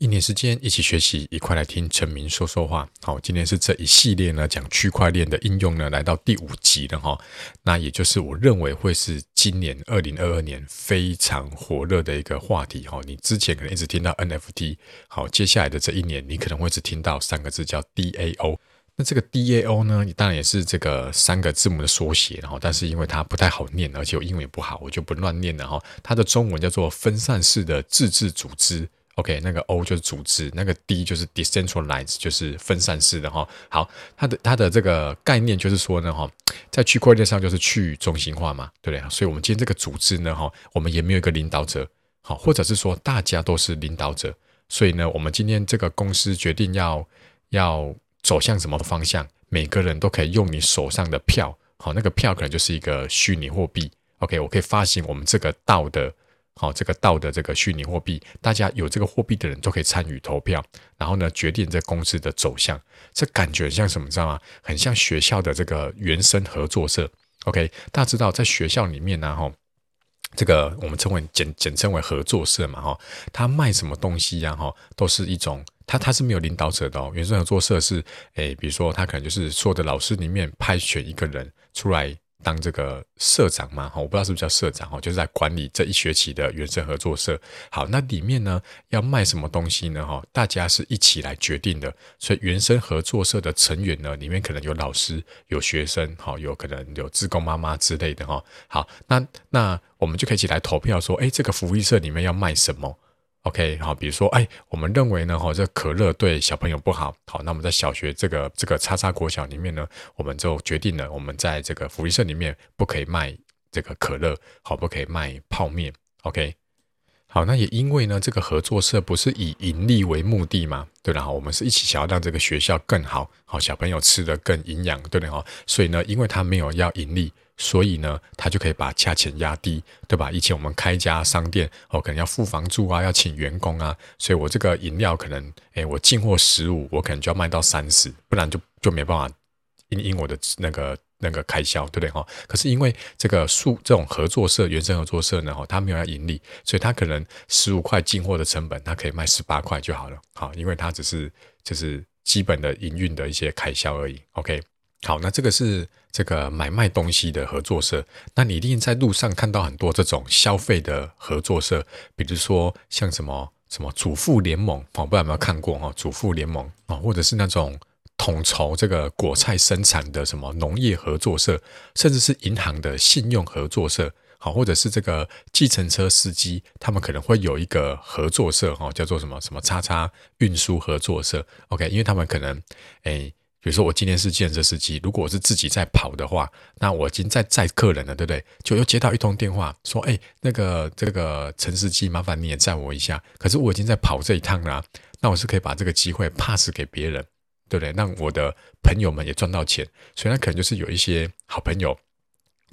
一年时间，一起学习，一块来听陈明说说话。好，今天是这一系列呢讲区块链的应用呢，来到第五集了哈。那也就是我认为会是今年二零二二年非常火热的一个话题哈。你之前可能一直听到 NFT，好，接下来的这一年你可能会只听到三个字叫 DAO。那这个 DAO 呢，你当然也是这个三个字母的缩写，然后但是因为它不太好念，而且我英文也不好，我就不乱念了哈。它的中文叫做分散式的自治组织。OK，那个 O 就是组织，那个 D 就是 decentralized，就是分散式的哈。好，它的它的这个概念就是说呢，哈，在区块链上就是去中心化嘛，对不对？所以，我们今天这个组织呢，哈，我们也没有一个领导者，好，或者是说大家都是领导者。所以呢，我们今天这个公司决定要要走向什么方向，每个人都可以用你手上的票，好，那个票可能就是一个虚拟货币。OK，我可以发行我们这个道的。好，这个道的这个虚拟货币，大家有这个货币的人都可以参与投票，然后呢，决定这公司的走向。这感觉像什么？知道吗？很像学校的这个原生合作社。OK，大家知道在学校里面呢，哈，这个我们称为简简称为合作社嘛，哈，他卖什么东西呀？哈，都是一种，他他是没有领导者的哦。原生合作社是，诶，比如说他可能就是所有的老师里面派选一个人出来。当这个社长嘛，我不知道是不是叫社长哈，就是在管理这一学期的原生合作社。好，那里面呢要卖什么东西呢？哈，大家是一起来决定的。所以原生合作社的成员呢，里面可能有老师、有学生，哈，有可能有自工妈妈之类的哈。好，那那我们就可以一起来投票说，哎，这个福利社里面要卖什么？OK，好，比如说，哎，我们认为呢，哈，这可乐对小朋友不好，好，那我们在小学这个这个叉叉国小里面呢，我们就决定了，我们在这个福利社里面不可以卖这个可乐，好，不可以卖泡面，OK，好，那也因为呢，这个合作社不是以盈利为目的嘛，对了，哈，我们是一起想要让这个学校更好，好，小朋友吃得更营养，对不对？哈，所以呢，因为他没有要盈利。所以呢，他就可以把价钱压低，对吧？以前我们开一家商店，哦，可能要付房租啊，要请员工啊，所以我这个饮料可能，诶，我进货十五，我可能就要卖到三十，不然就就没办法因因我的那个那个开销，对不对哈？可是因为这个数这种合作社、原生合作社呢，哈，他没有要盈利，所以他可能十五块进货的成本，他可以卖十八块就好了，好，因为他只是就是基本的营运的一些开销而已，OK。好，那这个是这个买卖东西的合作社。那你一定在路上看到很多这种消费的合作社，比如说像什么什么主妇联盟，我不知道有没有看过哈？主妇联盟啊，或者是那种统筹这个果菜生产的什么农业合作社，甚至是银行的信用合作社，好，或者是这个计程车司机，他们可能会有一个合作社哈，叫做什么什么叉叉运输合作社。OK，因为他们可能诶。比如说我今天是建设司机，如果我是自己在跑的话，那我已经在载客人了，对不对？就又接到一通电话，说：“哎，那个这个陈司机，麻烦你也载我一下。”可是我已经在跑这一趟了，那我是可以把这个机会 pass 给别人，对不对？让我的朋友们也赚到钱。所以那可能就是有一些好朋友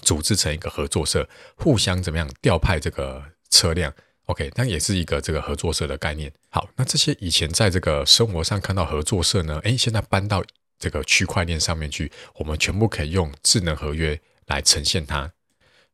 组织成一个合作社，互相怎么样调派这个车辆。OK，那也是一个这个合作社的概念。好，那这些以前在这个生活上看到合作社呢，哎，现在搬到这个区块链上面去，我们全部可以用智能合约来呈现它。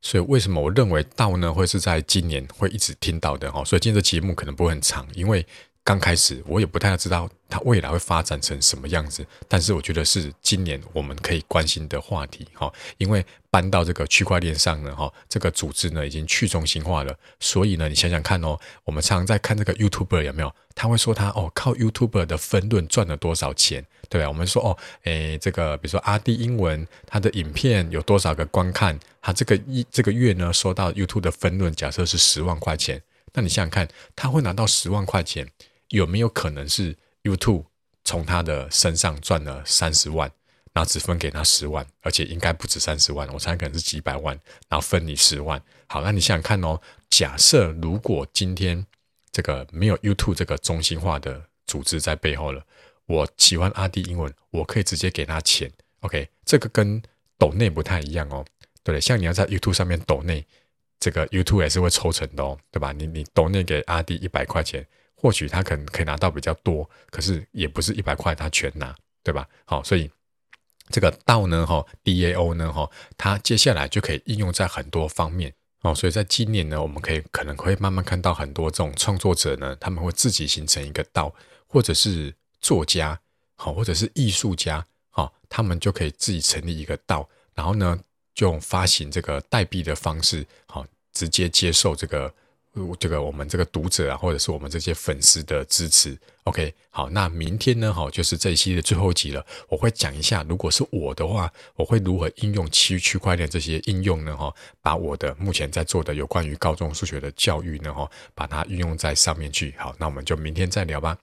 所以为什么我认为道呢会是在今年会一直听到的哈？所以今天的节目可能不会很长，因为刚开始我也不太知道它未来会发展成什么样子。但是我觉得是今年我们可以关心的话题哈，因为搬到这个区块链上呢哈，这个组织呢已经去中心化了。所以呢，你想想看哦，我们常常在看这个 YouTuber 有没有？他会说他哦靠 YouTuber 的分润赚了多少钱？对啊，我们说哦，诶，这个比如说阿弟英文，他的影片有多少个观看？他这个一这个月呢，收到 YouTube 的分润，假设是十万块钱。那你想想看，他会拿到十万块钱，有没有可能是 YouTube 从他的身上赚了三十万，然后只分给他十万，而且应该不止三十万，我猜可能是几百万，然后分你十万。好，那你想想看哦，假设如果今天这个没有 YouTube 这个中心化的组织在背后了。我喜欢阿弟英文，我可以直接给他钱，OK？这个跟抖内不太一样哦，对，像你要在 YouTube 上面抖内，这个 YouTube 也是会抽成的哦，对吧？你你抖内给阿弟一百块钱，或许他可能可以拿到比较多，可是也不是一百块他全拿，对吧？好，所以这个道呢，哈，DAO 呢，哈，它接下来就可以应用在很多方面。哦，所以在今年呢，我们可以可能会慢慢看到很多这种创作者呢，他们会自己形成一个道，或者是作家，好，或者是艺术家，好，他们就可以自己成立一个道，然后呢，就发行这个代币的方式，好，直接接受这个。这个我们这个读者啊，或者是我们这些粉丝的支持，OK，好，那明天呢，哈，就是这一期的最后一集了。我会讲一下，如果是我的话，我会如何应用区区块链这些应用呢？哈，把我的目前在做的有关于高中数学的教育呢，哈，把它运用在上面去。好，那我们就明天再聊吧。